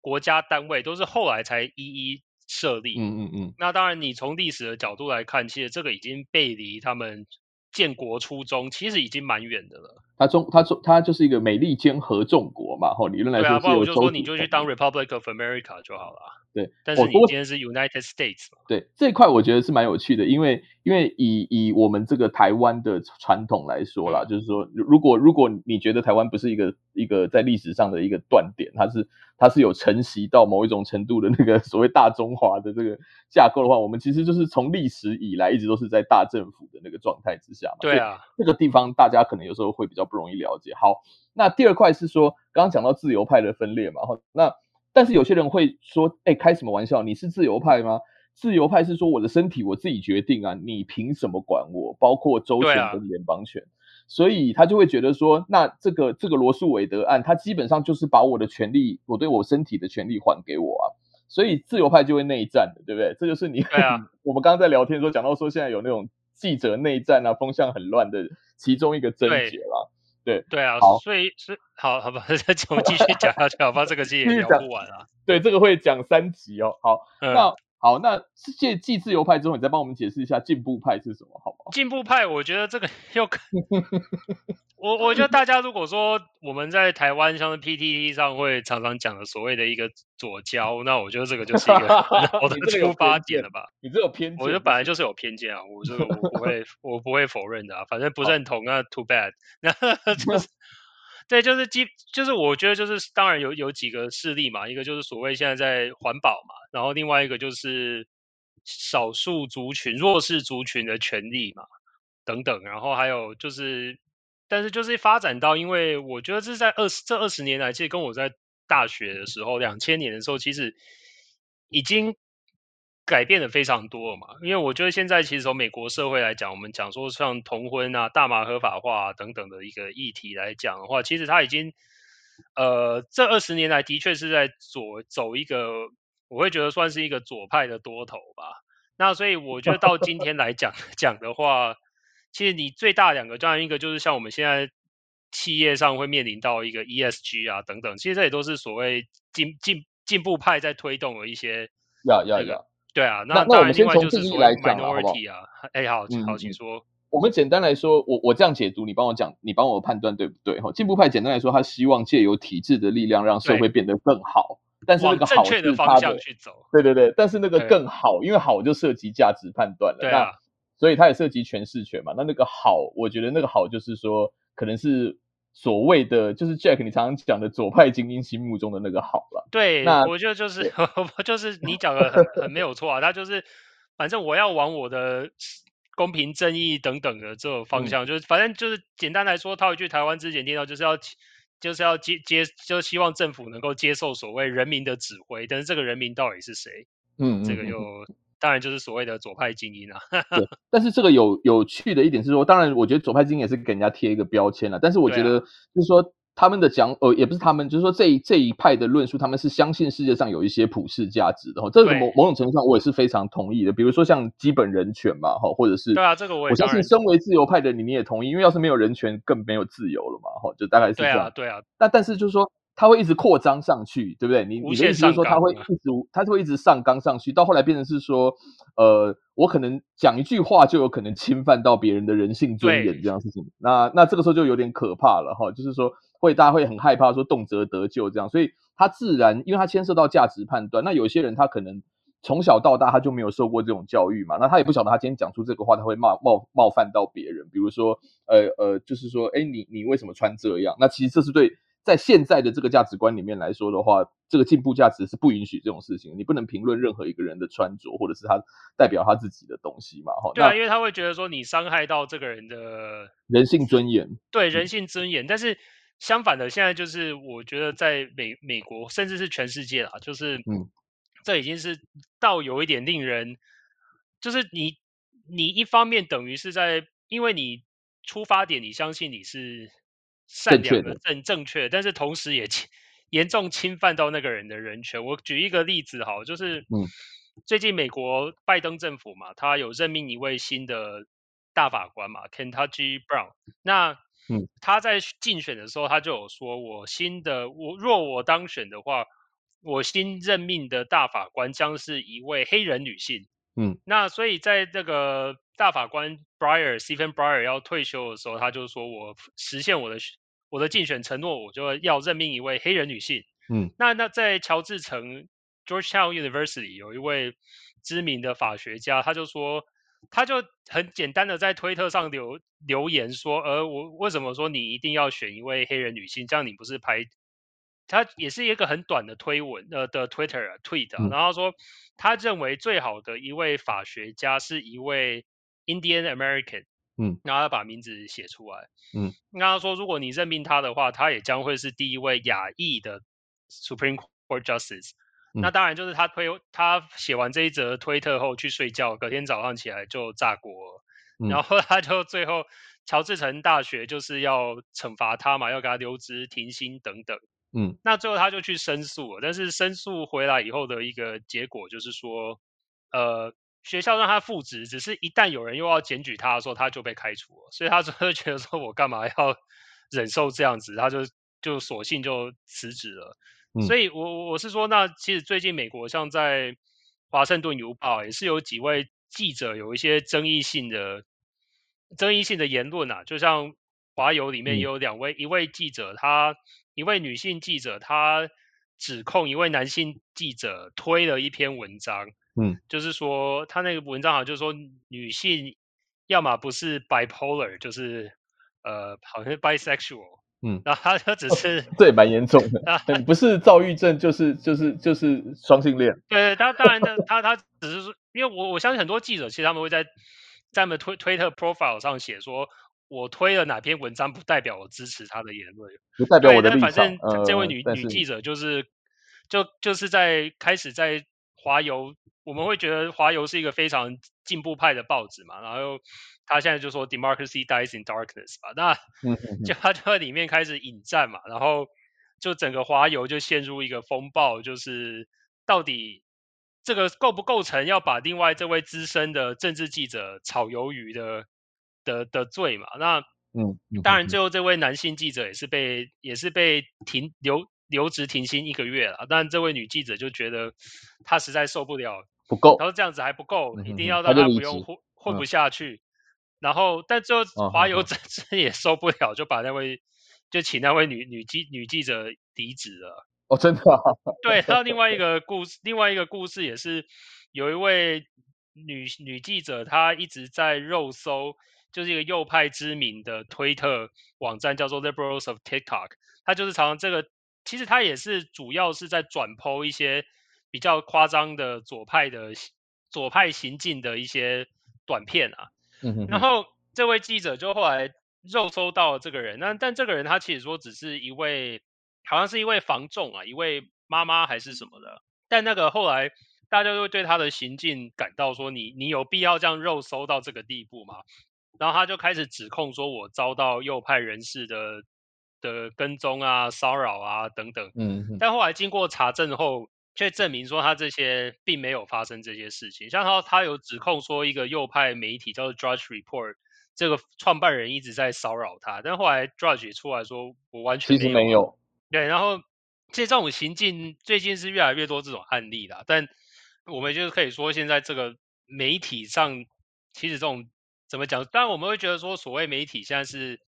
国家单位，都是后来才一一设立。嗯嗯嗯。那当然，你从历史的角度来看，其实这个已经背离他们建国初衷，其实已经蛮远的了。它中它中它就是一个美利坚合众国嘛，吼，理论来说是。对啊，不然我就说你就去当 Republic of America 就好了。对，但是你今天是 United States 嘛？对，这一块我觉得是蛮有趣的，因为因为以以我们这个台湾的传统来说啦，嗯、就是说，如果如果你觉得台湾不是一个一个在历史上的一个断点，它是它是有承袭到某一种程度的那个 <laughs> 所谓大中华的这个架构的话，我们其实就是从历史以来一直都是在大政府的那个状态之下嘛。对啊，这个地方大家可能有时候会比较不容易了解。好，那第二块是说，刚刚讲到自由派的分裂嘛，哈，那。但是有些人会说：“哎，开什么玩笑？你是自由派吗？自由派是说我的身体我自己决定啊，你凭什么管我？包括州权跟联邦权。啊、所以他就会觉得说，那这个这个罗素韦德案，他基本上就是把我的权利，我对我身体的权利还给我啊。所以自由派就会内战的，对不对？这就是你、啊、<laughs> 我们刚刚在聊天的时候讲到说，现在有那种记者内战啊，风向很乱的其中一个症结啦。”对对啊，好所以是好好吧，<laughs> 我们继续讲下去，好吧，这个其实也 <laughs> 聊不完啊。对，这个会讲三集哦。好，嗯、那好，那继继自由派之后，你再帮我们解释一下进步派是什么，好不好？进步派，我觉得这个 <laughs> 又可。我我觉得大家如果说我们在台湾像是 PTT 上会常常讲的所谓的一个左交，那我觉得这个就是一个 <laughs> 我的 <laughs> 出发点了吧？你这有偏见？我觉得本来就是有偏见啊，我这个我不会我不会否认的啊，反正不认同啊，too bad。那就是对，就是基就是我觉得就是当然有有几个事例嘛，一个就是所谓现在在环保嘛，然后另外一个就是少数族群、弱势族群的权利嘛，等等，然后还有就是。但是就是发展到，因为我觉得这是在二十这二十年来，其实跟我在大学的时候，两千年的时候，其实已经改变的非常多了嘛。因为我觉得现在其实从美国社会来讲，我们讲说像同婚啊、大麻合法化啊等等的一个议题来讲的话，其实它已经呃这二十年来的确是在左走一个，我会觉得算是一个左派的多头吧。那所以我觉得到今天来讲 <laughs> 讲的话。其实你最大两个，当然一个就是像我们现在企业上会面临到一个 ESG 啊等等，其实这也都是所谓进进进步派在推动的一些。要要要。对啊，那那我们先从定义来讲好不好？哎，好，好，请说。我们简单来说，我我这样解读，你帮我讲，你帮我判断对不对？哈，进步派简单来说，他希望借由体制的力量让社会变得更好，但是那个好的方向去走。对对对，但是那个更好，因为好就涉及价值判断了。对啊。所以它也涉及诠释权嘛？那那个好，我觉得那个好就是说，可能是所谓的，就是 Jack 你常常讲的左派精英心目中的那个好了。对，我觉得就是，对就是你讲的很很没有错啊。他就是，反正我要往我的公平正义等等的这种方向，嗯、就是反正就是简单来说，套一句台湾之前听到，就是要就是要接接，就希望政府能够接受所谓人民的指挥，但是这个人民到底是谁？嗯，这个又。当然就是所谓的左派精英啊。<laughs> 对，但是这个有有趣的一点是说，当然我觉得左派精英也是给人家贴一个标签了。但是我觉得就是说他们的讲，呃，也不是他们，就是说这一这一派的论述，他们是相信世界上有一些普世价值的。哈，这个某某种程度上我也是非常同意的。比如说像基本人权嘛，哈，或者是对啊，这个我也我相信身为自由派的你你也同意，因为要是没有人权，更没有自由了嘛，哈，就大概是这样。对啊，对啊。那但是就是说。他会一直扩张上去，对不对？你你的意思是说他会一直，他就会一直上纲上去，到后来变成是说，呃，我可能讲一句话就有可能侵犯到别人的人性尊严这样事情。那那这个时候就有点可怕了哈，就是说会大家会很害怕说动辄得咎这样，所以他自然因为他牵涉到价值判断，那有些人他可能从小到大他就没有受过这种教育嘛，那他也不晓得他今天讲出这个话他会冒冒冒犯到别人，比如说呃呃，就是说，哎，你你为什么穿这样？那其实这是对在现在的这个价值观里面来说的话，这个进步价值是不允许这种事情，你不能评论任何一个人的穿着或者是他代表他自己的东西嘛，哈。对啊，因为他会觉得说你伤害到这个人的人性尊严，对人性尊严，嗯、但是。相反的，现在就是我觉得在美美国，甚至是全世界啦，就是，嗯，这已经是到有一点令人，就是你你一方面等于是在，因为你出发点你相信你是善良的正正确，但是同时也严重侵犯到那个人的人权。我举一个例子哈，就是，嗯，最近美国拜登政府嘛，他有任命一位新的大法官嘛，Kentucky Brown，那。嗯，他在竞选的时候，他就有说：“我新的我若我当选的话，我新任命的大法官将是一位黑人女性。”嗯，那所以在这个大法官 Breyer Stephen Breyer 要退休的时候，他就说我实现我的我的竞选承诺，我就要任命一位黑人女性。嗯，那那在乔治城 Georgetown University 有一位知名的法学家，他就说。他就很简单的在推特上留留言说，呃，我为什么说你一定要选一位黑人女性？这样你不是拍？他也是一个很短的推文呃的 Twitter tweet，啊，然后说他认为最好的一位法学家是一位 Indian American，嗯，然后他把名字写出来，嗯，那他说如果你任命他的话，他也将会是第一位亚裔的 Supreme Court Justice。那当然就是他推他写完这一则推特后去睡觉，隔天早上起来就炸锅，嗯，然后他就最后乔治城大学就是要惩罚他嘛，要给他留职停薪等等。嗯，那最后他就去申诉了，但是申诉回来以后的一个结果就是说，呃，学校让他复职，只是一旦有人又要检举他的时候，他就被开除了，所以他就会觉得说我干嘛要 <laughs> 忍受这样子，他就就索性就辞职了。所以我，我我是说，那其实最近美国像在华盛顿邮报也是有几位记者有一些争议性的争议性的言论啊，就像华邮里面也有两位，嗯、一位记者，他一位女性记者，她指控一位男性记者推了一篇文章，嗯，就是说他那个文章好像就是说女性要么不是 bipolar，就是呃，好像是 bisexual。嗯，然后他他只是这也蛮严重的，不是躁郁症就是就是就是双性恋。对，他当然他他他只是说，因为我我相信很多记者其实他们会在在他们推推特 profile 上写说，我推了哪篇文章不代表我支持他的言论，不代表我的立场。反正这位女、呃、女记者就是就就是在开始在华邮，我们会觉得华邮是一个非常进步派的报纸嘛，然后。他现在就说 “democracy dies in darkness” 吧，那 <laughs> 就他就在里面开始引战嘛，然后就整个华邮就陷入一个风暴，就是到底这个构不构成要把另外这位资深的政治记者炒鱿鱼的的的罪嘛？那嗯，当然最后这位男性记者也是被也是被停留留职停薪一个月了，但这位女记者就觉得她实在受不了，不够，然后这样子还不够，一定要让她不用混混不下去。然后，但最后华邮真真也受不了，就把那位就请那位女女记女记者离职了。哦，真的啊？对。还有另外一个故事，另外一个故事也是有一位女女记者，她一直在肉搜，就是一个右派知名的推特网站，叫做 Liberals of TikTok。他就是常常这个，其实他也是主要是在转 po 一些比较夸张的左派的左派行径的一些短片啊。然后这位记者就后来肉搜到了这个人，那但这个人他其实说只是一位，好像是一位房仲啊，一位妈妈还是什么的。但那个后来大家就会对他的行径感到说你，你你有必要这样肉搜到这个地步吗？然后他就开始指控说，我遭到右派人士的的跟踪啊、骚扰啊等等。嗯，但后来经过查证后。却证明说他这些并没有发生这些事情，像他他有指控说一个右派媒体叫做 Drudge Report 这个创办人一直在骚扰他，但后来 Drudge 也出来说我完全没有，没有。对，然后其实这种行径最近是越来越多这种案例啦，但我们就是可以说现在这个媒体上其实这种怎么讲？当然我们会觉得说所谓媒体现在是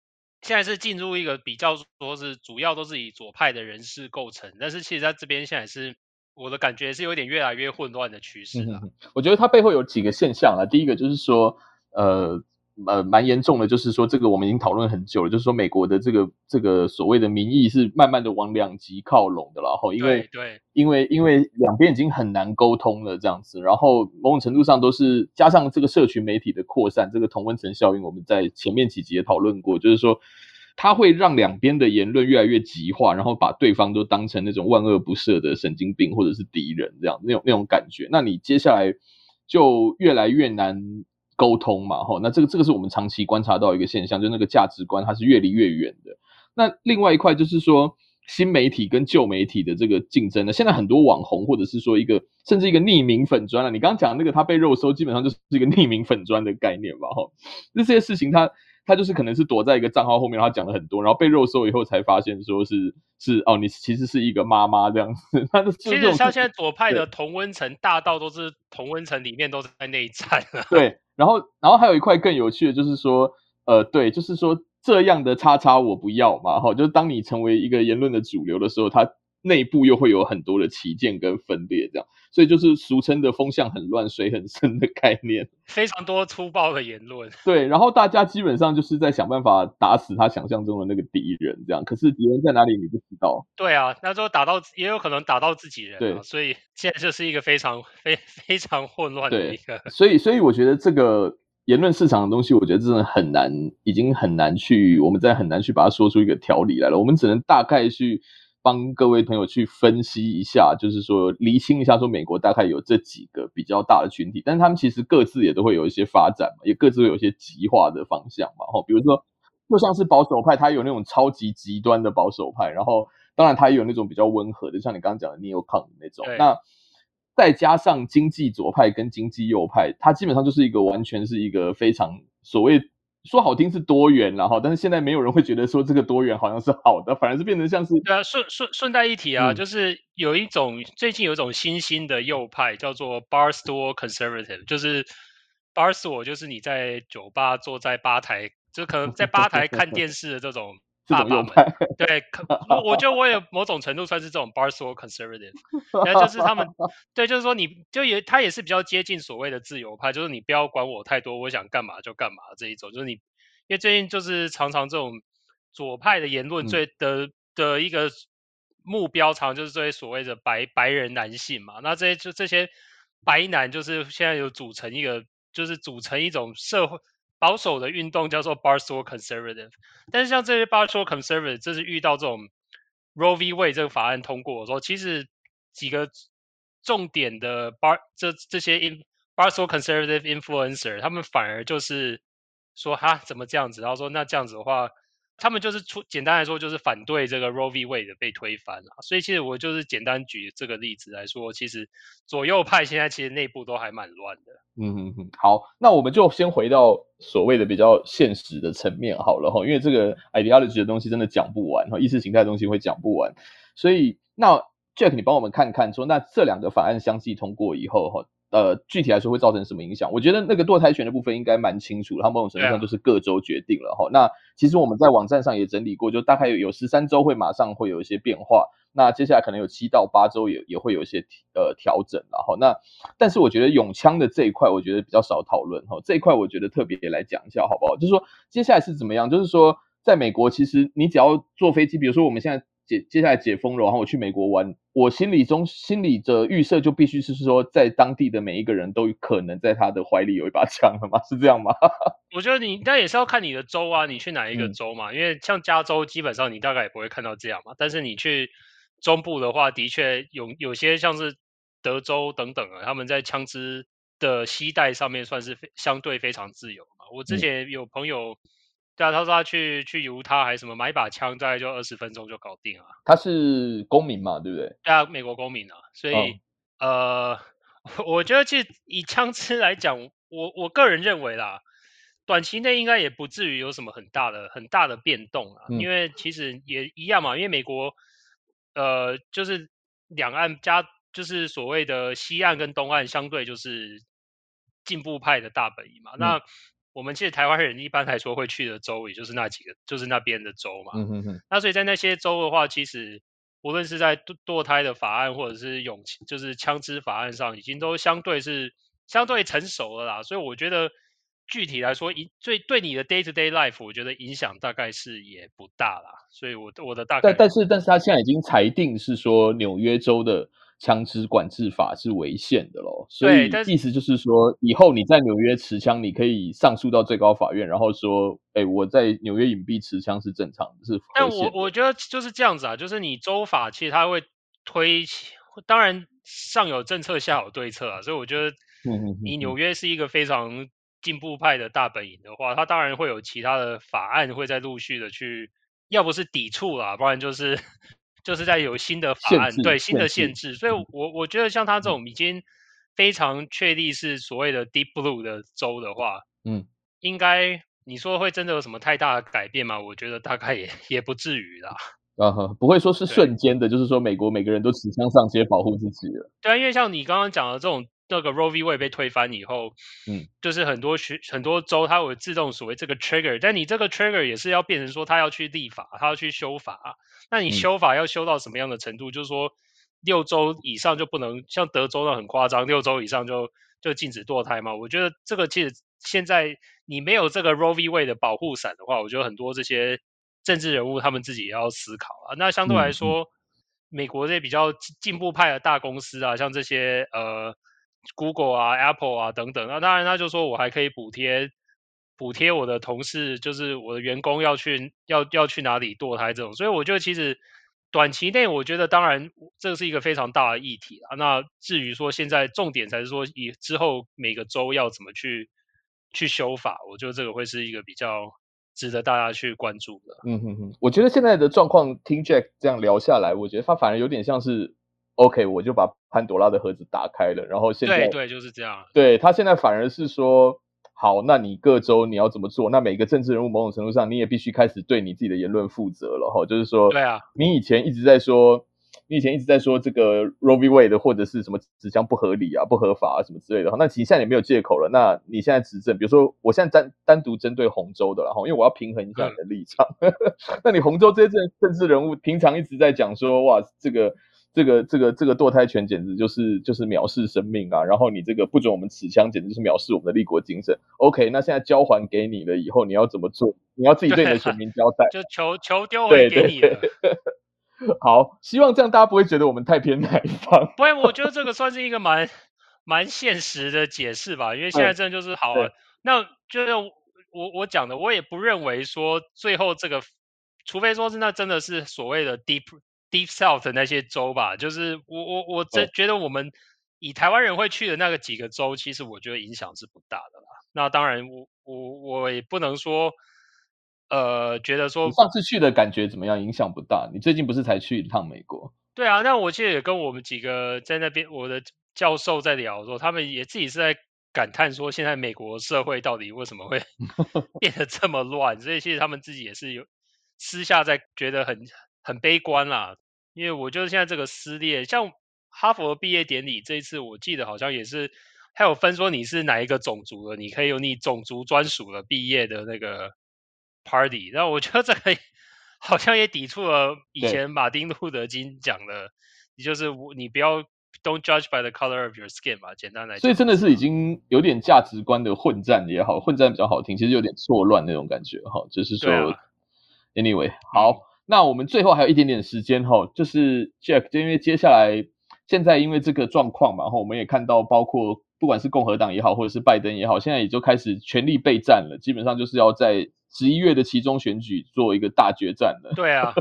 现在是进入一个比较说是主要都是以左派的人士构成，但是其实在这边现在是。我的感觉是有点越来越混乱的趋势了。我觉得它背后有几个现象啊，第一个就是说，呃。呃，蛮严重的，就是说这个我们已经讨论很久了，就是说美国的这个这个所谓的民意是慢慢的往两极靠拢的了，然后因为对，因为因为两边已经很难沟通了这样子，然后某种程度上都是加上这个社群媒体的扩散，这个同温层效应，我们在前面几集也讨论过，就是说它会让两边的言论越来越极化，然后把对方都当成那种万恶不赦的神经病或者是敌人这样那种那种感觉，那你接下来就越来越难。沟通嘛，吼，那这个这个是我们长期观察到一个现象，就那个价值观它是越离越远的。那另外一块就是说，新媒体跟旧媒体的这个竞争呢，现在很多网红或者是说一个甚至一个匿名粉砖了，你刚刚讲那个他被肉搜，基本上就是一个匿名粉砖的概念吧，吼，那这些事情他。他就是可能是躲在一个账号后面，然后讲了很多，然后被肉搜以后才发现说是是哦，你其实是一个妈妈这样子。<laughs> 他的其实像现在左派的同温层大到都是同温层里面都在内战了。对，然后然后还有一块更有趣的就是说，呃，对，就是说这样的叉叉我不要嘛，哈，就是当你成为一个言论的主流的时候，他。内部又会有很多的歧见跟分裂，这样，所以就是俗称的风向很乱、水很深的概念，<laughs> 非常多粗暴的言论。对，然后大家基本上就是在想办法打死他想象中的那个敌人，这样。可是敌人在哪里，你不知道。对啊，那时候打到也有可能打到自己人，对，所以现在就是一个非常非非常混乱的一个。所以，所以我觉得这个言论市场的东西，我觉得真的很难，已经很难去，我们再很难去把它说出一个条理来了。我们只能大概去。帮各位朋友去分析一下，就是说厘清一下，说美国大概有这几个比较大的群体，但是他们其实各自也都会有一些发展嘛，也各自会有一些极化的方向嘛。哈，比如说，就像是保守派，他有那种超级极端的保守派，然后当然他也有那种比较温和的，像你刚刚讲的 Neocon 那种。那再加上经济左派跟经济右派，它基本上就是一个完全是一个非常所谓。说好听是多元，了哈但是现在没有人会觉得说这个多元好像是好的，<laughs> 反而是变成像是对啊。顺顺顺带一提啊，嗯、就是有一种最近有一种新兴的右派叫做 Barstool Conservative，就是 Barstool 就是你在酒吧坐在吧台，就可能在吧台看电视的这种爸爸们。对，我我觉得我也某种程度算是这种 Barstool Conservative，<laughs> 然后就是他们对，就是说你就也他也是比较接近所谓的自由派，就是你不要管我太多，我想干嘛就干嘛这一种，就是你。因为最近就是常常这种左派的言论最的、嗯、的一个目标，常常就是这些所谓的白白人男性嘛。那这些就这些白男，就是现在有组成一个，就是组成一种社会保守的运动，叫做 Barstool Conservative。但是像这些 Barstool Conservative，这是遇到这种 Roe v. Wade 这个法案通过的时候，其实几个重点的 Bar 这这些 Barstool Conservative influencer，他们反而就是。说哈怎么这样子？然后说那这样子的话，他们就是出简单来说就是反对这个 Roe v. Wade 的被推翻了。所以其实我就是简单举这个例子来说，其实左右派现在其实内部都还蛮乱的。嗯嗯嗯，好，那我们就先回到所谓的比较现实的层面好了哈，因为这个 ideology 的东西真的讲不完哈，意识形态的东西会讲不完，所以那 Jack 你帮我们看看说，那这两个法案相继通过以后哈。呃，具体来说会造成什么影响？我觉得那个堕胎权的部分应该蛮清楚，它某种程度上就是各州决定了哈。那其实我们在网站上也整理过，就大概有有十三州会马上会有一些变化，那接下来可能有七到八州也也会有一些呃调整然后那但是我觉得永枪的这一块，我觉得比较少讨论哈。这一块我觉得特别来讲一下好不好？就是说接下来是怎么样？就是说在美国，其实你只要坐飞机，比如说我们现在。接接下来解封了，然后我去美国玩，我心里中心里的预设就必须是说，在当地的每一个人都可能在他的怀里有一把枪了吗？<laughs> 是这样吗？<laughs> 我觉得你应该也是要看你的州啊，你去哪一个州嘛？嗯、因为像加州，基本上你大概也不会看到这样嘛。但是你去中部的话，的确有有些像是德州等等啊，他们在枪支的携带上面算是非相对非常自由嘛。我之前有朋友。嗯对啊，他说他去去犹他还是什么买一把枪，大概就二十分钟就搞定了。他是公民嘛，对不对？对啊，美国公民啊，所以、哦、呃，<laughs> 我觉得其实以枪支来讲，我我个人认为啦，短期内应该也不至于有什么很大的很大的变动啊，嗯、因为其实也一样嘛，因为美国呃就是两岸加就是所谓的西岸跟东岸相对就是进步派的大本营嘛，嗯、那。我们其实台湾人一般来说会去的州，也就是那几个，就是那边的州嘛。嗯哼哼。那所以在那些州的话，其实无论是在堕堕胎的法案，或者是勇就是枪支法案上，已经都相对是相对成熟了啦。所以我觉得具体来说，影最对你的 day to day life，我觉得影响大概是也不大啦。所以我我的大概，但但是但是他现在已经裁定是说纽约州的。枪支管制法是违宪的喽，所以意思就是说，以后你在纽约持枪，你可以上诉到最高法院，然后说，哎，我在纽约隐蔽持枪是正常的，是。但我我觉得就是这样子啊，就是你州法其实它会推，当然上有政策下有对策啊，所以我觉得，你纽约是一个非常进步派的大本营的话，它当然会有其他的法案会在陆续的去，要不是抵触啦，不然就是。就是在有新的法案，对新的限制，所以我我觉得像他这种已经非常确立是所谓的 Deep Blue 的州的话，嗯，应该你说会真的有什么太大的改变吗？我觉得大概也也不至于啦。<laughs> 啊哈，不会说是瞬间的，就是说美国每个人都持枪上街保护自己了。对啊，因为像你刚刚讲的这种。那个 Roe v. Wade 被推翻以后，嗯，就是很多学很多州它有自动所谓这个 trigger，但你这个 trigger 也是要变成说他要去立法，他要去修法。那你修法要修到什么样的程度？嗯、就是说六周以上就不能像德州那很夸张，六周以上就就禁止堕胎嘛？我觉得这个其实现在你没有这个 Roe v. Wade 的保护伞的话，我觉得很多这些政治人物他们自己也要思考啊。那相对来说，美国这些比较进步派的大公司啊，像这些呃。Google 啊，Apple 啊等等，那当然他就说我还可以补贴补贴我的同事，就是我的员工要去要要去哪里堕胎这种，所以我觉得其实短期内我觉得当然这是一个非常大的议题啊。那至于说现在重点才是说以之后每个州要怎么去去修法，我觉得这个会是一个比较值得大家去关注的。嗯哼哼，我觉得现在的状况听 Jack 这样聊下来，我觉得他反而有点像是。OK，我就把潘朵拉的盒子打开了，然后现在对对就是这样。对，他现在反而是说，好，那你各州你要怎么做？那每个政治人物某种程度上你也必须开始对你自己的言论负责了哈。就是说，对啊，你以前一直在说，你以前一直在说这个 Roe v. Wade 或者是什么纸箱不合理啊、不合法啊什么之类的哈。那其实现在也没有借口了。那你现在执政，比如说我现在单单独针对红州的了哈，因为我要平衡一下你的立场。嗯、<laughs> 那你红州这些政政治人物平常一直在讲说，哇，这个。这个这个这个堕胎权简直就是就是藐视生命啊！然后你这个不准我们持枪，简直就是藐视我们的立国精神。OK，那现在交还给你了，以后你要怎么做？你要自己对你的选民交代。<laughs> 就球球丢回给你了。<laughs> 好，希望这样大家不会觉得我们太偏袒一方。不会，我觉得这个算是一个蛮蛮现实的解释吧。因为现在真的就是好了，那就是我我讲的，我也不认为说最后这个，除非说是那真的是所谓的 deep。Deep South 的那些州吧，就是我我我真觉得我们以台湾人会去的那个几个州，其实我觉得影响是不大的啦。那当然我，我我我也不能说，呃，觉得说上次去的感觉怎么样？影响不大。你最近不是才去一趟美国？对啊，那我其实也跟我们几个在那边我的教授在聊说，他们也自己是在感叹说，现在美国社会到底为什么会 <laughs> 变得这么乱？所以其实他们自己也是有私下在觉得很。很悲观啦，因为我觉得现在这个撕裂，像哈佛毕业典礼这一次，我记得好像也是还有分说你是哪一个种族的，你可以有你种族专属的毕业的那个 party。然后我觉得这个好像也抵触了以前马丁路德金讲的，你就是你不要 don't judge by the color of your skin 嘛，简单来讲。所以真的是已经有点价值观的混战也好，混战比较好听，其实有点错乱那种感觉哈，就是说、啊、，anyway 好。嗯那我们最后还有一点点时间哈，就是 Jack，就因为接下来现在因为这个状况嘛，哈，我们也看到，包括不管是共和党也好，或者是拜登也好，现在也就开始全力备战了，基本上就是要在十一月的其中选举做一个大决战了。对啊，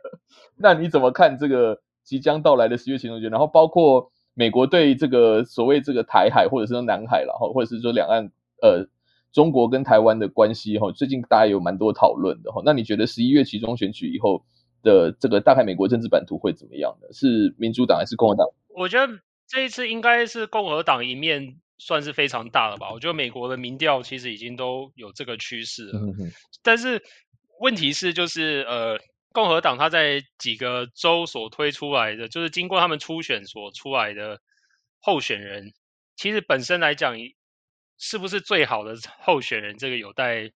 <laughs> 那你怎么看这个即将到来的十月其中选？然后包括美国对这个所谓这个台海，或者是南海，然后或者是说两岸，呃。中国跟台湾的关系哈，最近大家有蛮多讨论的哈。那你觉得十一月期中选举以后的这个大概美国政治版图会怎么样呢？是民主党还是共和党？我觉得这一次应该是共和党一面算是非常大了吧。我觉得美国的民调其实已经都有这个趋势了。嗯。但是问题是就是呃，共和党他在几个州所推出来的，就是经过他们初选所出来的候选人，其实本身来讲。是不是最好的候选人？这个有待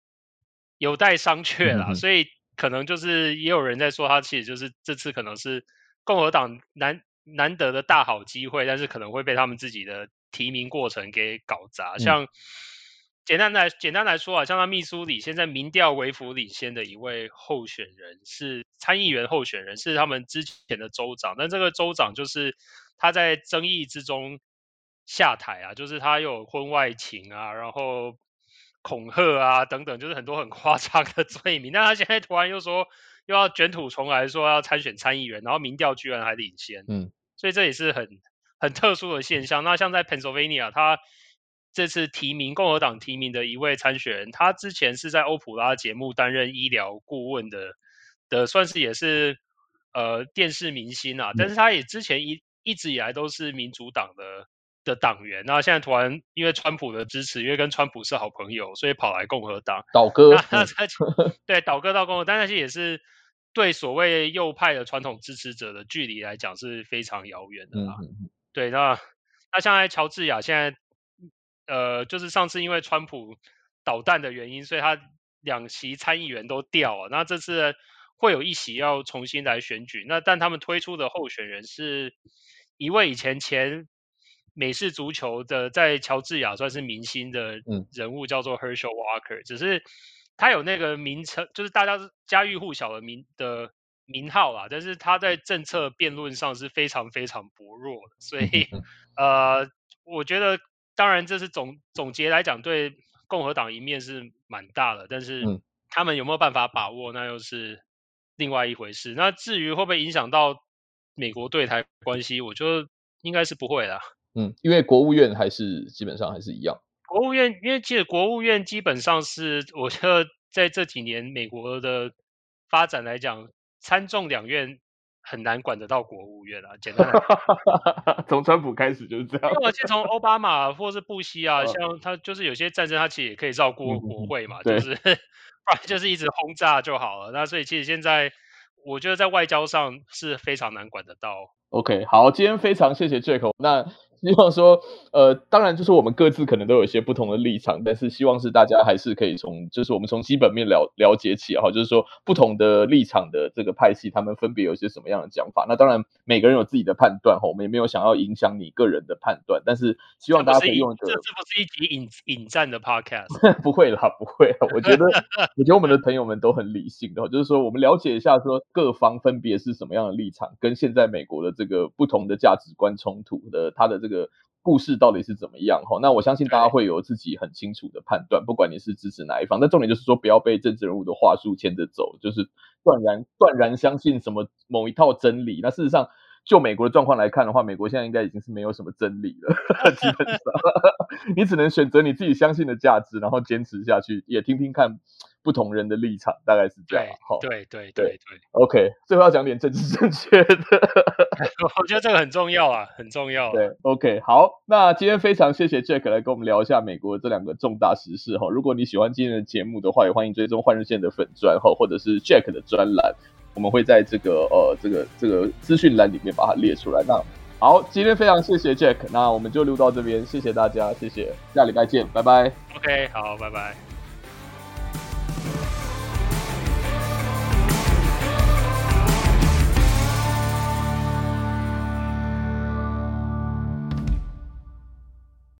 有待商榷啦。嗯、所以可能就是也有人在说，他其实就是这次可能是共和党难难得的大好机会，但是可能会被他们自己的提名过程给搞砸。像简单来简单来说啊，像他密苏里现在民调微幅领先的一位候选人是参议员候选人，是他们之前的州长，但这个州长就是他在争议之中下台啊，就是他有婚外情啊，然后。恐吓啊，等等，就是很多很夸张的罪名。但他现在突然又说又要卷土重来，说要参选参议员，然后民调居然还领先。嗯，所以这也是很很特殊的现象。那像在 Pennsylvania，他这次提名共和党提名的一位参选人，他之前是在欧普拉节目担任医疗顾问的的，算是也是呃电视明星啊。但是他也之前一一直以来都是民主党的。的党员，那现在突然因为川普的支持，因为跟川普是好朋友，所以跑来共和党倒戈。那他对倒戈到共和党，但是也是对所谓右派的传统支持者的距离来讲是非常遥远的啦。嗯、对，那那像在乔治亚现在，呃，就是上次因为川普捣蛋的原因，所以他两席参议员都掉了。那这次会有一席要重新来选举，那但他们推出的候选人是一位以前前。美式足球的在乔治亚算是明星的人物，叫做 Herschel Walker，只是他有那个名称，就是大家家喻户晓的名的名号啦。但是他在政策辩论上是非常非常薄弱的，所以呃，我觉得当然这是总总结来讲，对共和党一面是蛮大的，但是他们有没有办法把握，那又是另外一回事。那至于会不会影响到美国对台关系，我觉得应该是不会啦。嗯，因为国务院还是基本上还是一样。国务院，因为其实国务院基本上是，我觉得在这几年美国的发展来讲，参众两院很难管得到国务院啊。简单来讲，<laughs> 从川普开始就是这样。因为我其实从奥巴马或是布希啊，<laughs> 像他就是有些战争，他其实也可以绕过国会嘛，嗯、就是不然就是一直轰炸就好了。那所以其实现在我觉得在外交上是非常难管得到。OK，好，今天非常谢谢 Jack。那希望说，呃，当然就是我们各自可能都有一些不同的立场，但是希望是大家还是可以从，就是我们从基本面了了解起哈，就是说不同的立场的这个派系，他们分别有些什么样的讲法。那当然每个人有自己的判断哈，我们也没有想要影响你个人的判断，但是希望大家可以用这，这是不是一集引引战的 podcast？<laughs> 不会啦，不会啦，我觉得 <laughs> 我觉得我们的朋友们都很理性的，就是说我们了解一下说各方分别是什么样的立场，跟现在美国的这个不同的价值观冲突的他的这个。这个故事到底是怎么样？哈，那我相信大家会有自己很清楚的判断，不管你是支持哪一方。但重点就是说，不要被政治人物的话术牵着走，就是断然断然相信什么某一套真理。那事实上，就美国的状况来看的话，美国现在应该已经是没有什么真理了，<laughs> 基本上 <laughs> 你只能选择你自己相信的价值，然后坚持下去，也听听看。不同人的立场大概是这样，对对对对对。OK，最后要讲点政治正确的，<laughs> 我觉得这个很重要啊，很重要。对，OK，好，那今天非常谢谢 Jack 来跟我们聊一下美国这两个重大时事哈。如果你喜欢今天的节目的话，也欢迎追踪换日线的粉专哈，或者是 Jack 的专栏，我们会在这个呃这个这个资讯栏里面把它列出来。那好，今天非常谢谢 Jack，那我们就录到这边，谢谢大家，谢谢，下礼拜见，拜拜。OK，好，拜拜。